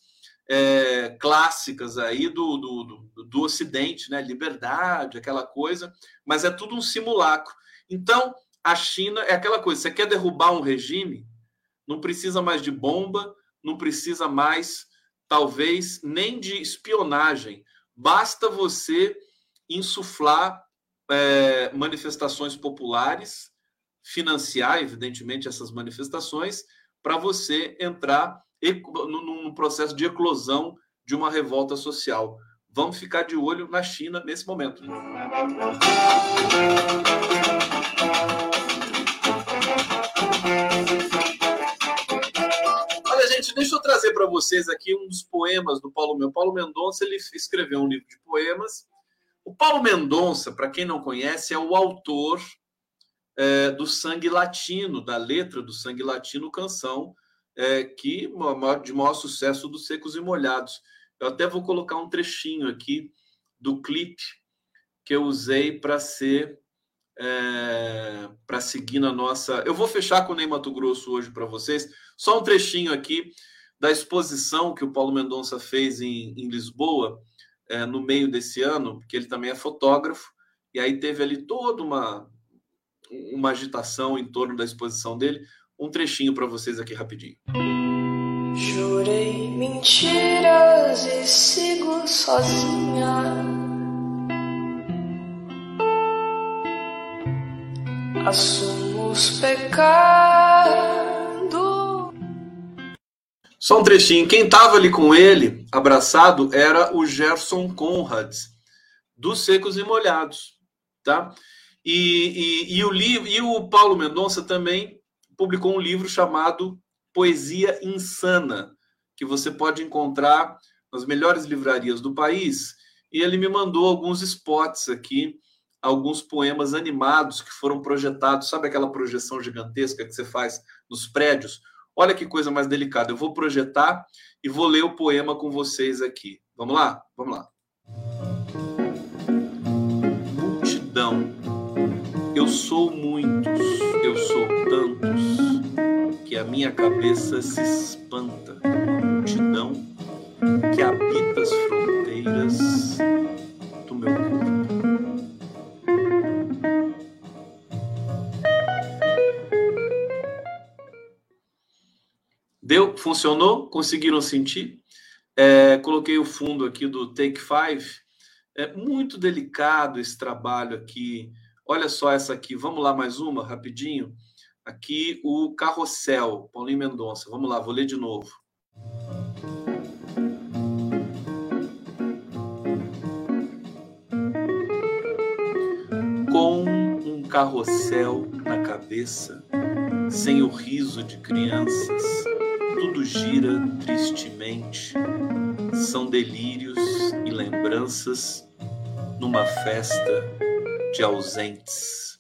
é, clássicas aí do, do, do, do Ocidente, né? Liberdade, aquela coisa, mas é tudo um simulacro. Então, a China é aquela coisa: você quer derrubar um regime, não precisa mais de bomba, não precisa mais, talvez, nem de espionagem. Basta você insuflar é, manifestações populares, financiar, evidentemente, essas manifestações, para você entrar num processo de eclosão de uma revolta social. Vamos ficar de olho na China nesse momento. Deixa eu trazer para vocês aqui um dos poemas do Paulo Mendonça. Paulo Mendonça ele escreveu um livro de poemas. O Paulo Mendonça, para quem não conhece, é o autor é, do Sangue Latino, da letra do Sangue Latino, canção é, que de maior sucesso dos Secos e Molhados. Eu até vou colocar um trechinho aqui do clipe que eu usei para ser é, para seguir na nossa. Eu vou fechar com o Ney Mato Grosso hoje para vocês. Só um trechinho aqui da exposição que o Paulo Mendonça fez em, em Lisboa é, no meio desse ano, porque ele também é fotógrafo, e aí teve ali toda uma, uma agitação em torno da exposição dele um trechinho para vocês aqui rapidinho. Jurei mentiras e sigo sozinha. Assumo os pecados. Só um trechinho. Quem estava ali com ele, abraçado, era o Gerson Conrad, dos Secos e Molhados, tá? E, e, e, o, e o Paulo Mendonça também publicou um livro chamado Poesia Insana, que você pode encontrar nas melhores livrarias do país. E ele me mandou alguns spots aqui, alguns poemas animados que foram projetados. Sabe aquela projeção gigantesca que você faz nos prédios? Olha que coisa mais delicada. Eu vou projetar e vou ler o poema com vocês aqui. Vamos lá? Vamos lá. Multidão eu sou muitos, eu sou tantos, que a minha cabeça se espanta multidão que habita as fronteiras do meu corpo. Deu? Funcionou? Conseguiram sentir? É, coloquei o fundo aqui do Take Five. É muito delicado esse trabalho aqui Olha só essa aqui. Vamos lá, mais uma, rapidinho. Aqui o Carrossel, Paulinho Mendonça. Vamos lá, vou ler de novo. Com um carrossel na cabeça, sem o riso de crianças, tudo gira tristemente. São delírios e lembranças numa festa de ausentes.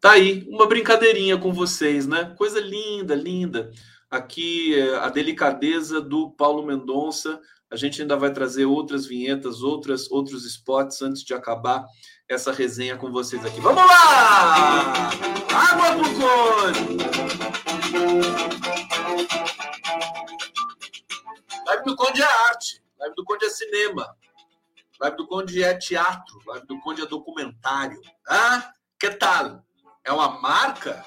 Tá aí, uma brincadeirinha com vocês, né? Coisa linda, linda. Aqui é, a delicadeza do Paulo Mendonça. A gente ainda vai trazer outras vinhetas, outras, outros spots antes de acabar essa resenha com vocês aqui. Vamos lá! Água pro Conde! Live do Conde é arte, live do Conde é cinema. Live do Conde é teatro, Live do Conde é documentário. Ah, que tal? É uma marca?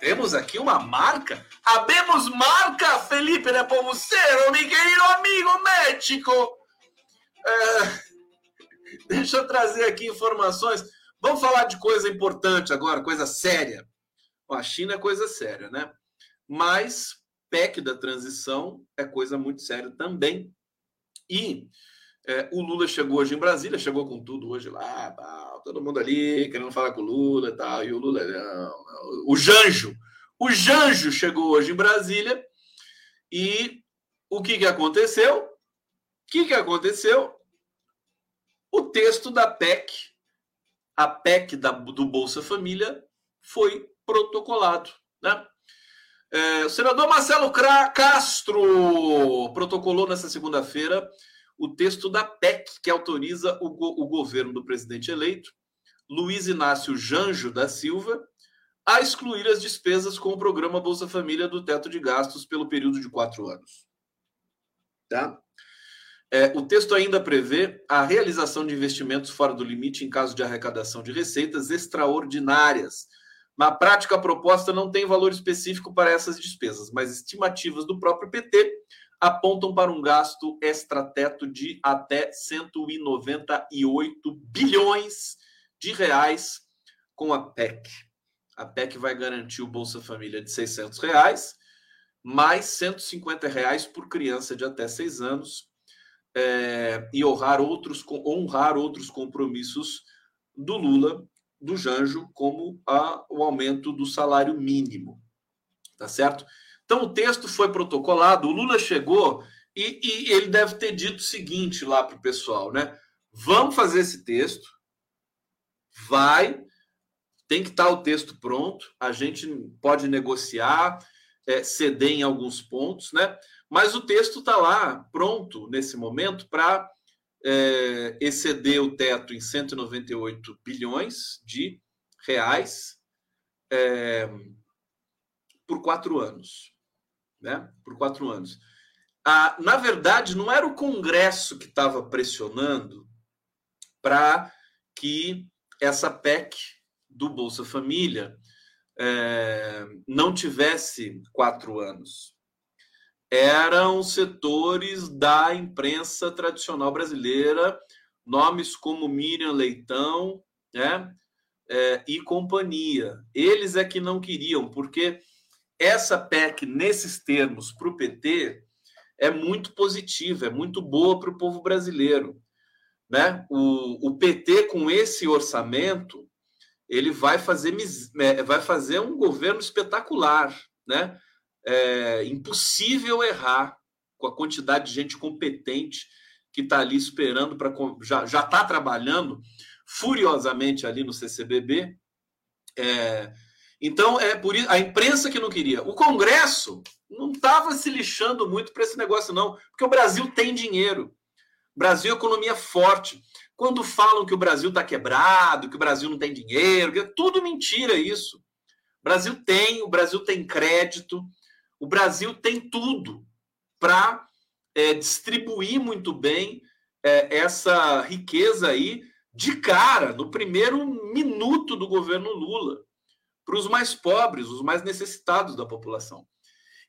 Temos aqui uma marca? Habemos marca, Felipe de Pomucero, mi querido amigo México. É, deixa eu trazer aqui informações. Vamos falar de coisa importante agora, coisa séria. a China é coisa séria, né? Mas PEC da transição é coisa muito séria também. E é, o Lula chegou hoje em Brasília, chegou com tudo hoje lá, todo mundo ali querendo falar com o Lula e tal. E o Lula, não, o Janjo, o Janjo chegou hoje em Brasília e o que, que aconteceu? O que, que aconteceu? O texto da PEC, a PEC da, do Bolsa Família, foi protocolado. Né? É, o senador Marcelo Castro protocolou nessa segunda-feira o texto da PEC, que autoriza o, go o governo do presidente eleito, Luiz Inácio Janjo da Silva, a excluir as despesas com o programa Bolsa Família do teto de gastos pelo período de quatro anos. Tá? É, o texto ainda prevê a realização de investimentos fora do limite em caso de arrecadação de receitas extraordinárias. Na prática, a proposta não tem valor específico para essas despesas, mas estimativas do próprio PT apontam para um gasto extrateto de até 198 bilhões de reais com a PEC. A PEC vai garantir o Bolsa Família de 600 reais, mais 150 reais por criança de até 6 anos é, e honrar outros, honrar outros compromissos do Lula, do Janjo, como a, o aumento do salário mínimo. Tá certo? Então, o texto foi protocolado, o Lula chegou e, e ele deve ter dito o seguinte lá para o pessoal, né? Vamos fazer esse texto, vai, tem que estar tá o texto pronto, a gente pode negociar, é, ceder em alguns pontos, né? Mas o texto está lá, pronto, nesse momento, para é, exceder o teto em 198 bilhões de reais é, por quatro anos né, por quatro anos. Ah, na verdade, não era o Congresso que estava pressionando para que essa PEC do Bolsa Família é, não tivesse quatro anos. Eram setores da imprensa tradicional brasileira, nomes como Miriam Leitão, né? É, e companhia. Eles é que não queriam, porque essa PEC, nesses termos, para o PT, é muito positiva, é muito boa para o povo brasileiro. Né? O, o PT, com esse orçamento, ele vai fazer, é, vai fazer um governo espetacular. Né? É impossível errar com a quantidade de gente competente que está ali esperando para. Já está trabalhando furiosamente ali no CCBB. É, então, é por isso, a imprensa que não queria. O Congresso não estava se lixando muito para esse negócio, não, porque o Brasil tem dinheiro. Brasil é economia forte. Quando falam que o Brasil está quebrado, que o Brasil não tem dinheiro, é tudo mentira isso. O Brasil tem, o Brasil tem crédito, o Brasil tem tudo para é, distribuir muito bem é, essa riqueza aí de cara, no primeiro minuto do governo Lula, para os mais pobres, os mais necessitados da população.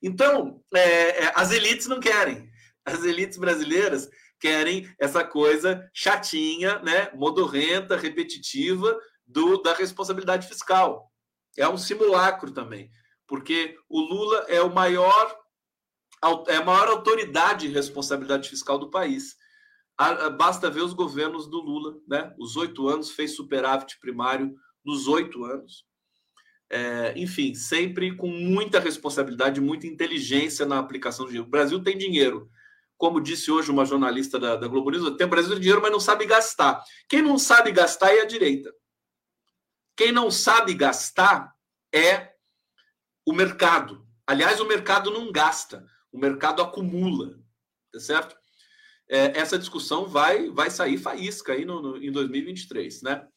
Então, é, é, as elites não querem. As elites brasileiras querem essa coisa chatinha, né, modorrenta, repetitiva do, da responsabilidade fiscal. É um simulacro também, porque o Lula é o maior é a maior autoridade em responsabilidade fiscal do país. Basta ver os governos do Lula, né? Os oito anos fez superávit primário nos oito anos. É, enfim, sempre com muita responsabilidade, muita inteligência na aplicação do dinheiro. O Brasil tem dinheiro. Como disse hoje uma jornalista da, da Globo News, tem o Brasil tem dinheiro, mas não sabe gastar. Quem não sabe gastar é a direita. Quem não sabe gastar é o mercado. Aliás, o mercado não gasta, o mercado acumula, tá certo? É, essa discussão vai, vai sair faísca aí no, no, em 2023, né?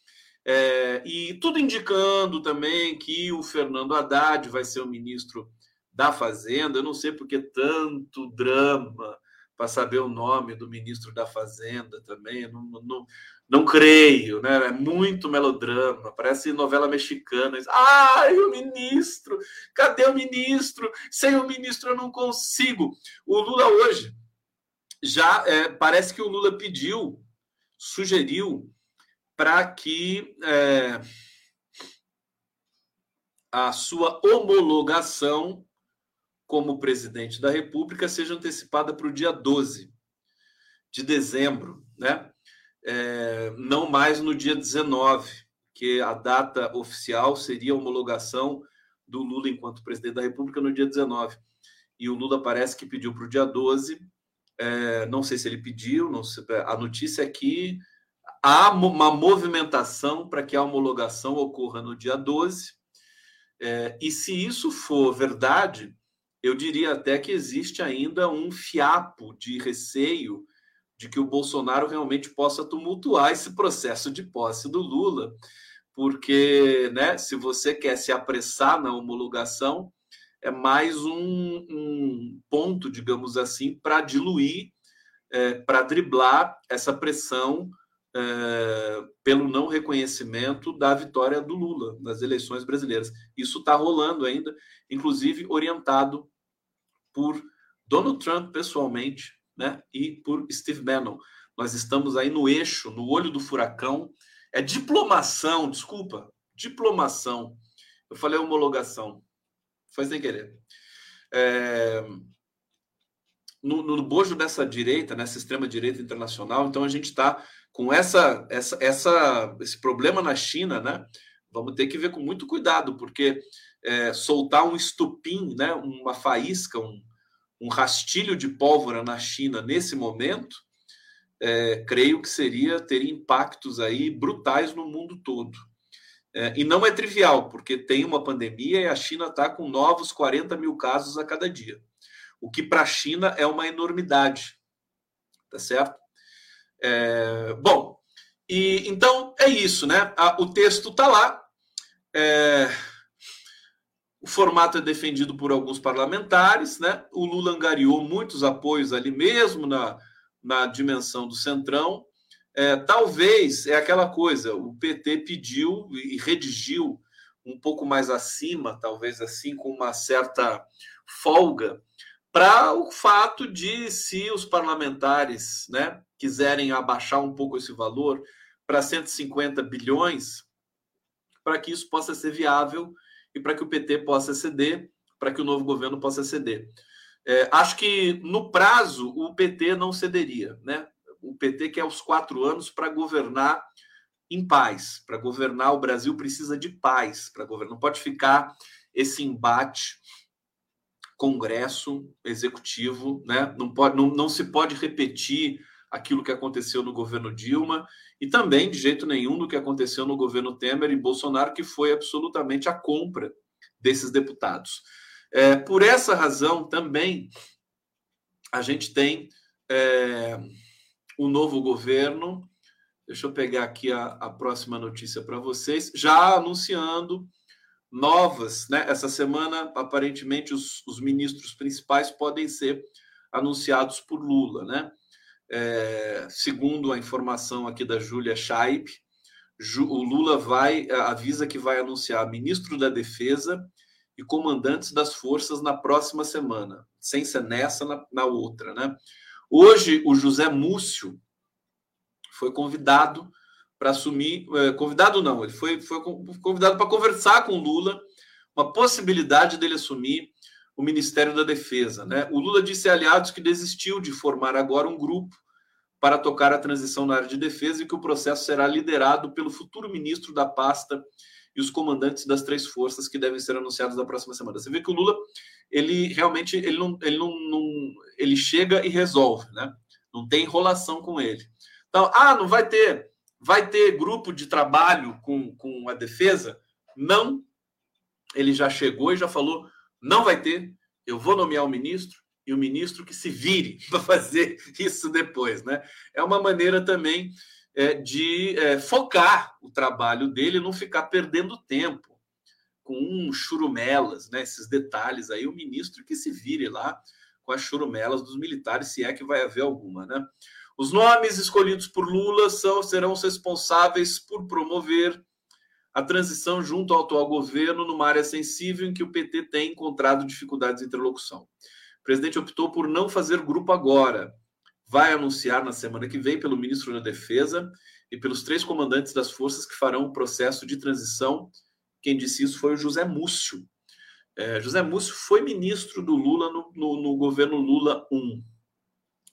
É, e tudo indicando também que o Fernando Haddad vai ser o ministro da Fazenda. Eu não sei porque tanto drama para saber o nome do ministro da Fazenda também. Não, não, não creio, né? É muito melodrama, parece novela mexicana. Ai, o ministro, cadê o ministro? Sem o ministro eu não consigo. O Lula hoje já é, parece que o Lula pediu, sugeriu para que é, a sua homologação como presidente da República seja antecipada para o dia 12 de dezembro, né? É, não mais no dia 19, que a data oficial seria a homologação do Lula enquanto presidente da República no dia 19. E o Lula parece que pediu para o dia 12. É, não sei se ele pediu, não sei, a notícia é que há uma movimentação para que a homologação ocorra no dia 12. É, e se isso for verdade, eu diria até que existe ainda um fiapo de receio de que o Bolsonaro realmente possa tumultuar esse processo de posse do Lula, porque né, se você quer se apressar na homologação, é mais um, um ponto, digamos assim, para diluir, é, para driblar essa pressão é, pelo não reconhecimento da vitória do Lula nas eleições brasileiras. Isso está rolando ainda, inclusive orientado por Donald Trump pessoalmente, né, e por Steve Bannon. Nós estamos aí no eixo, no olho do furacão. É diplomação, desculpa, diplomação. Eu falei homologação, foi sem querer. É, no, no bojo dessa direita, nessa extrema direita internacional, então a gente está com essa, essa, essa, esse problema na China, né? Vamos ter que ver com muito cuidado, porque é, soltar um estupim, né? Uma faísca, um, um rastilho de pólvora na China nesse momento, é, creio que seria ter impactos aí brutais no mundo todo. É, e não é trivial, porque tem uma pandemia e a China está com novos 40 mil casos a cada dia. O que para a China é uma enormidade. Tá certo? É, bom, e então é isso, né? A, o texto está lá. É, o formato é defendido por alguns parlamentares, né? O Lula angariou muitos apoios ali mesmo na, na dimensão do centrão. É, talvez é aquela coisa, o PT pediu e redigiu um pouco mais acima, talvez assim, com uma certa folga, para o fato de, se os parlamentares né, quiserem abaixar um pouco esse valor para 150 bilhões, para que isso possa ser viável e para que o PT possa ceder, para que o novo governo possa ceder. É, acho que no prazo o PT não cederia, né? O PT quer os quatro anos para governar em paz. Para governar, o Brasil precisa de paz para governar. Não pode ficar esse embate Congresso Executivo, né? Não, pode, não, não se pode repetir aquilo que aconteceu no governo Dilma e também, de jeito nenhum, do que aconteceu no governo Temer e Bolsonaro, que foi absolutamente a compra desses deputados. É, por essa razão, também, a gente tem é, um novo governo. Deixa eu pegar aqui a, a próxima notícia para vocês, já anunciando novas, né? Essa semana, aparentemente, os, os ministros principais podem ser anunciados por Lula, né? É, segundo a informação aqui da Júlia Scheib, o Lula vai avisa que vai anunciar ministro da Defesa e comandantes das forças na próxima semana, sem ser nessa, na, na outra, né? Hoje, o José Múcio foi convidado para assumir. É, convidado não, ele foi, foi convidado para conversar com Lula, uma possibilidade dele assumir o Ministério da Defesa. Né? O Lula disse aliados que desistiu de formar agora um grupo para tocar a transição na área de defesa e que o processo será liderado pelo futuro ministro da pasta e os comandantes das três forças que devem ser anunciados na próxima semana. Você vê que o Lula, ele realmente ele não, ele não, não ele chega e resolve, né? Não tem enrolação com ele. Então, ah, não vai ter Vai ter grupo de trabalho com, com a defesa? Não. Ele já chegou e já falou: não vai ter. Eu vou nomear o ministro e o ministro que se vire para fazer isso depois, né? É uma maneira também é, de é, focar o trabalho dele, não ficar perdendo tempo com um churumelas, né? Esses detalhes aí, o ministro que se vire lá com as churumelas dos militares, se é que vai haver alguma, né? Os nomes escolhidos por Lula são, serão responsáveis por promover a transição junto ao atual governo numa área sensível em que o PT tem encontrado dificuldades de interlocução. O presidente optou por não fazer grupo agora. Vai anunciar na semana que vem pelo ministro da Defesa e pelos três comandantes das forças que farão o processo de transição. Quem disse isso foi o José Múcio. É, José Múcio foi ministro do Lula no, no, no governo Lula I.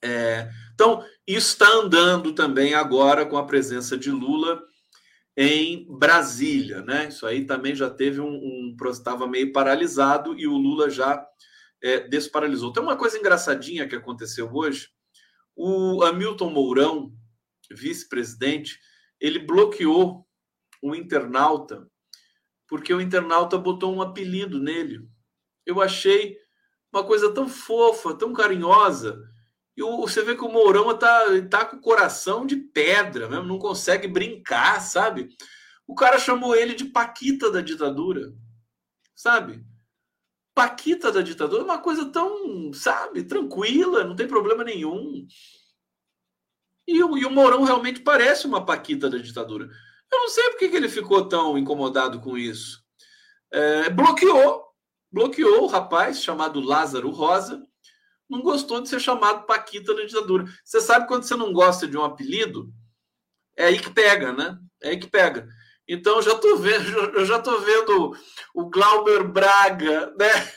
É, então, isso está andando também agora com a presença de Lula em Brasília, né? Isso aí também já teve um, um estava meio paralisado e o Lula já é, desparalisou. Tem uma coisa engraçadinha que aconteceu hoje. O Hamilton Mourão, vice-presidente, ele bloqueou o internauta porque o internauta botou um apelido nele. Eu achei uma coisa tão fofa, tão carinhosa e o, você vê que o Mourão tá, tá com o coração de pedra mesmo, não consegue brincar, sabe? O cara chamou ele de Paquita da ditadura, sabe? Paquita da ditadura é uma coisa tão, sabe, tranquila, não tem problema nenhum. E o, e o Mourão realmente parece uma Paquita da ditadura. Eu não sei por que, que ele ficou tão incomodado com isso. É, bloqueou, bloqueou o rapaz chamado Lázaro Rosa, não gostou de ser chamado Paquita na ditadura. Você sabe quando você não gosta de um apelido? É aí que pega, né? É aí que pega. Então já tô vendo, já tô vendo o Glauber Braga, né?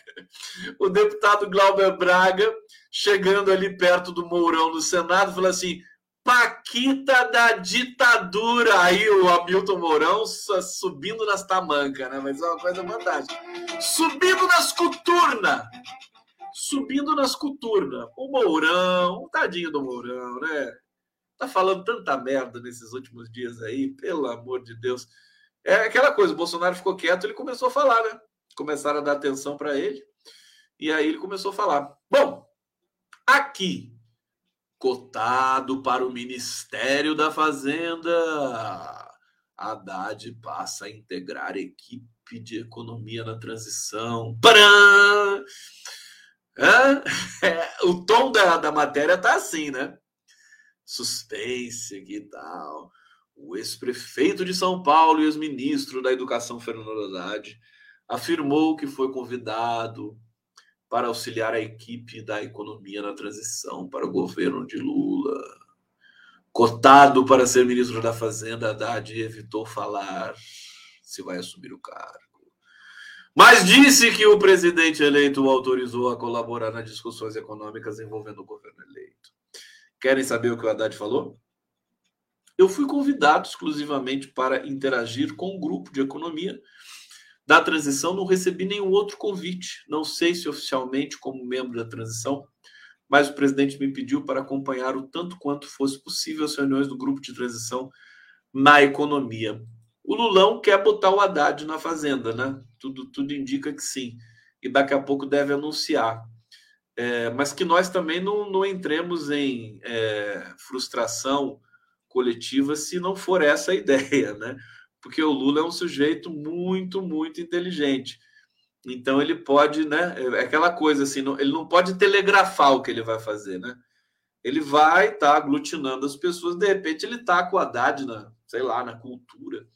O deputado Glauber Braga chegando ali perto do Mourão no Senado, falando assim: Paquita da ditadura. Aí o Hamilton Mourão subindo nas tamancas, né? Mas é uma coisa fantástica. Subindo nas coturnas subindo nas coturnas. O Mourão, o tadinho do Mourão, né? Tá falando tanta merda nesses últimos dias aí, pelo amor de Deus. É aquela coisa, o Bolsonaro ficou quieto, ele começou a falar, né? Começaram a dar atenção para ele, e aí ele começou a falar. Bom, aqui, cotado para o Ministério da Fazenda, Haddad passa a integrar equipe de economia na transição. Paran! É, o tom da, da matéria tá assim, né? Suspense e tal. O ex-prefeito de São Paulo e ex-ministro da Educação, Fernando Haddad, afirmou que foi convidado para auxiliar a equipe da economia na transição para o governo de Lula. Cotado para ser ministro da Fazenda, Haddad evitou falar se vai assumir o cargo. Mas disse que o presidente eleito o autorizou a colaborar nas discussões econômicas envolvendo o governo eleito. Querem saber o que o Haddad falou? Eu fui convidado exclusivamente para interagir com um grupo de economia da transição, não recebi nenhum outro convite. Não sei se oficialmente como membro da transição, mas o presidente me pediu para acompanhar o tanto quanto fosse possível as reuniões do grupo de transição na economia. O Lulão quer botar o Haddad na fazenda, né? Tudo, tudo indica que sim. E daqui a pouco deve anunciar. É, mas que nós também não, não entremos em é, frustração coletiva se não for essa a ideia, né? porque o Lula é um sujeito muito, muito inteligente. Então ele pode, né? É aquela coisa assim, não, ele não pode telegrafar o que ele vai fazer, né? Ele vai estar tá aglutinando as pessoas, de repente ele está com o Haddad na, sei lá, na cultura.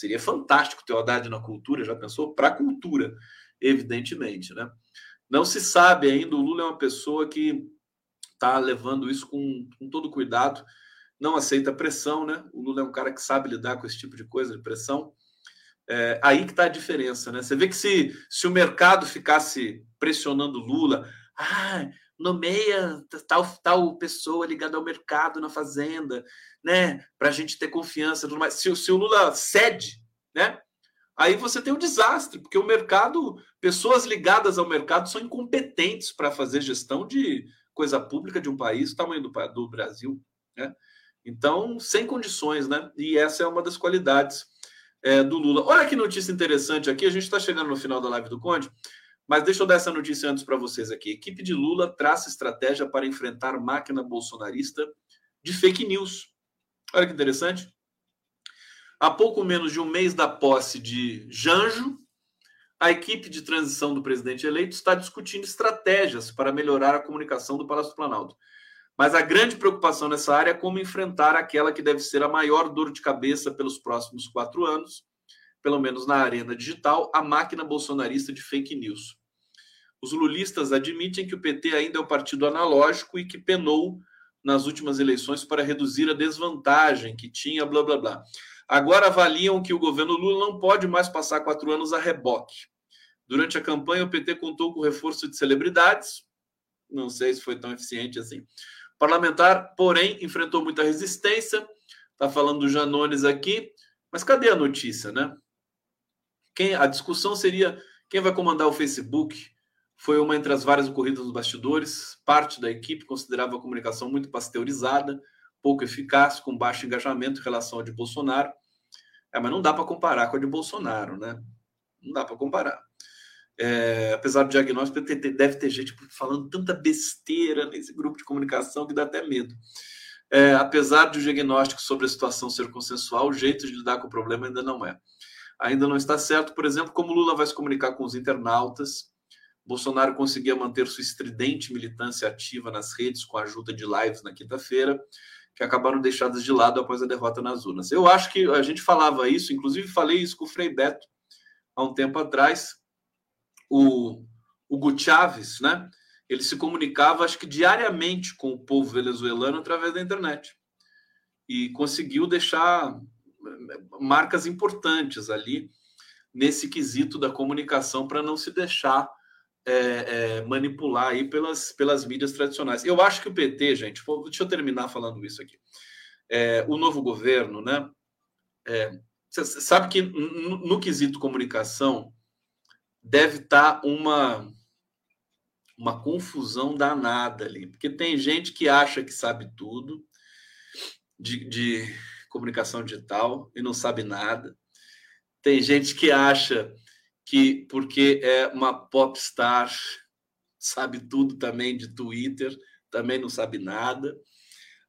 Seria fantástico ter o Haddad na cultura, já pensou? Para a cultura, evidentemente, né? Não se sabe ainda, o Lula é uma pessoa que está levando isso com, com todo cuidado não aceita pressão, né? O Lula é um cara que sabe lidar com esse tipo de coisa, de pressão. É, aí que está a diferença, né? Você vê que se, se o mercado ficasse pressionando Lula, ah, nomeia tal, tal pessoa ligada ao mercado na fazenda, né? Para a gente ter confiança. Se, se o Lula cede, né? Aí você tem um desastre, porque o mercado, pessoas ligadas ao mercado são incompetentes para fazer gestão de coisa pública de um país, tamanho do, do Brasil, né? Então, sem condições, né? E essa é uma das qualidades é, do Lula. Olha que notícia interessante aqui. A gente está chegando no final da live do Conde, mas deixa eu dar essa notícia antes para vocês aqui. Equipe de Lula traça estratégia para enfrentar máquina bolsonarista de fake news. Olha que interessante. Há pouco menos de um mês da posse de Janjo, a equipe de transição do presidente eleito está discutindo estratégias para melhorar a comunicação do Palácio do Planalto. Mas a grande preocupação nessa área é como enfrentar aquela que deve ser a maior dor de cabeça pelos próximos quatro anos, pelo menos na arena digital, a máquina bolsonarista de fake news. Os lulistas admitem que o PT ainda é um partido analógico e que penou nas últimas eleições para reduzir a desvantagem que tinha, blá blá blá. Agora avaliam que o governo Lula não pode mais passar quatro anos a reboque. Durante a campanha, o PT contou com o reforço de celebridades, não sei se foi tão eficiente assim, Parlamentar, porém, enfrentou muita resistência. Está falando do Janones aqui, mas cadê a notícia, né? Quem, a discussão seria quem vai comandar o Facebook. Foi uma entre as várias ocorridas nos bastidores. Parte da equipe considerava a comunicação muito pasteurizada, pouco eficaz, com baixo engajamento em relação ao de Bolsonaro. É, mas não dá para comparar com a de Bolsonaro, né? Não dá para comparar. É, apesar do diagnóstico, deve ter gente falando tanta besteira nesse grupo de comunicação que dá até medo. É, apesar do diagnóstico sobre a situação ser consensual, o jeito de lidar com o problema ainda não é. Ainda não está certo, por exemplo, como Lula vai se comunicar com os internautas. Bolsonaro conseguia manter sua estridente militância ativa nas redes com a ajuda de lives na quinta-feira, que acabaram deixadas de lado após a derrota nas urnas. Eu acho que a gente falava isso, inclusive falei isso com o Frei Beto há um tempo atrás, o Hugo Chávez, né? Ele se comunicava, acho que diariamente, com o povo venezuelano através da internet e conseguiu deixar eh, marcas importantes ali nesse quesito da comunicação para não se deixar é, é, manipular aí pelas, pelas mídias tradicionais. Eu acho que o PT, gente, deixa eu terminar falando isso aqui. É, o novo governo, né? Você sabe que no, no quesito comunicação, deve estar tá uma uma confusão danada ali, porque tem gente que acha que sabe tudo de, de comunicação digital e não sabe nada. Tem gente que acha que porque é uma popstar sabe tudo também de Twitter, também não sabe nada.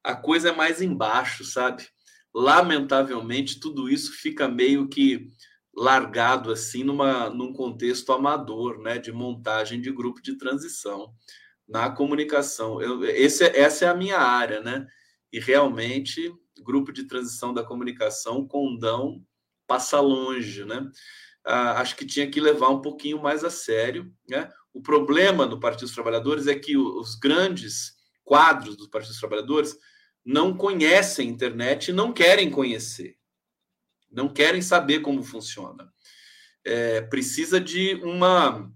A coisa é mais embaixo, sabe? Lamentavelmente, tudo isso fica meio que largado assim numa, num contexto amador, né, de montagem de grupo de transição na comunicação. Eu, esse, é, essa é a minha área, né? E realmente, grupo de transição da comunicação, condão passa longe, né? Ah, acho que tinha que levar um pouquinho mais a sério, né? o problema no Partido dos Trabalhadores é que os grandes quadros dos Partidos dos Trabalhadores não conhecem a internet e não querem conhecer, não querem saber como funciona. É, precisa de uma,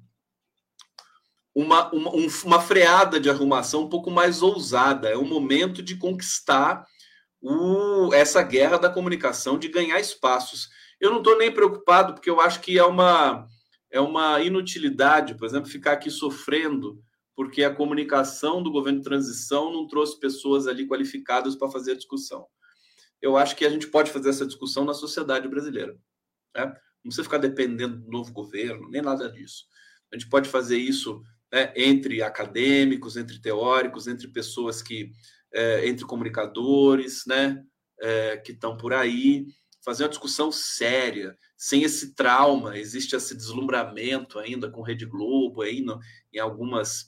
uma, uma, um, uma freada de arrumação um pouco mais ousada. É o momento de conquistar o, essa guerra da comunicação, de ganhar espaços. Eu não estou nem preocupado, porque eu acho que é uma, é uma inutilidade, por exemplo, ficar aqui sofrendo porque a comunicação do governo de transição não trouxe pessoas ali qualificadas para fazer a discussão. Eu acho que a gente pode fazer essa discussão na sociedade brasileira. Né? Não precisa ficar dependendo do novo governo, nem nada disso. A gente pode fazer isso né, entre acadêmicos, entre teóricos, entre pessoas que. É, entre comunicadores, né, é, que estão por aí, fazer uma discussão séria, sem esse trauma. Existe esse deslumbramento ainda com Rede Globo no, em algumas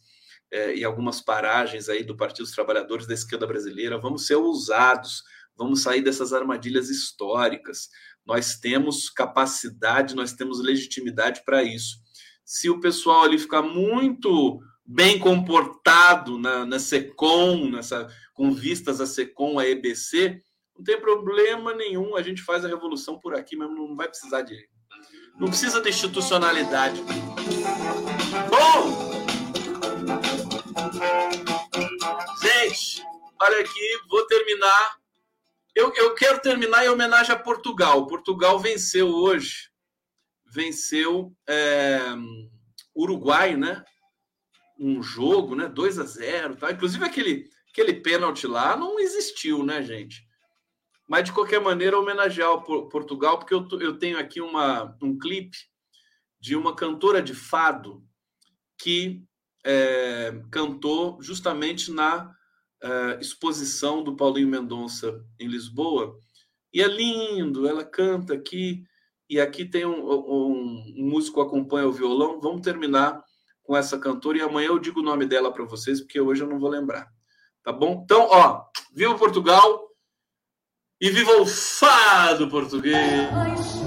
é, em algumas paragens aí do Partido dos Trabalhadores da esquerda brasileira. Vamos ser ousados, vamos sair dessas armadilhas históricas. Nós temos capacidade, nós temos legitimidade para isso. Se o pessoal ali ficar muito bem comportado na, na SECOM, nessa, com vistas a SECOM, a EBC, não tem problema nenhum, a gente faz a revolução por aqui, mas não vai precisar de. Não precisa de institucionalidade. Bom! Gente, olha aqui, vou terminar. Eu, eu quero terminar em homenagem a Portugal. Portugal venceu hoje. Venceu é, Uruguai, né? Um jogo, né? 2 a 0 tá? Inclusive aquele, aquele pênalti lá não existiu, né, gente? Mas de qualquer maneira, homenagear o Portugal, porque eu, eu tenho aqui uma, um clipe de uma cantora de fado que é, cantou justamente na é, exposição do Paulinho Mendonça em Lisboa. E é lindo, ela canta aqui, e aqui tem um, um, um músico acompanha o violão. Vamos terminar com essa cantora, e amanhã eu digo o nome dela para vocês, porque hoje eu não vou lembrar. Tá bom? Então, ó, viva Portugal e viva o fado português!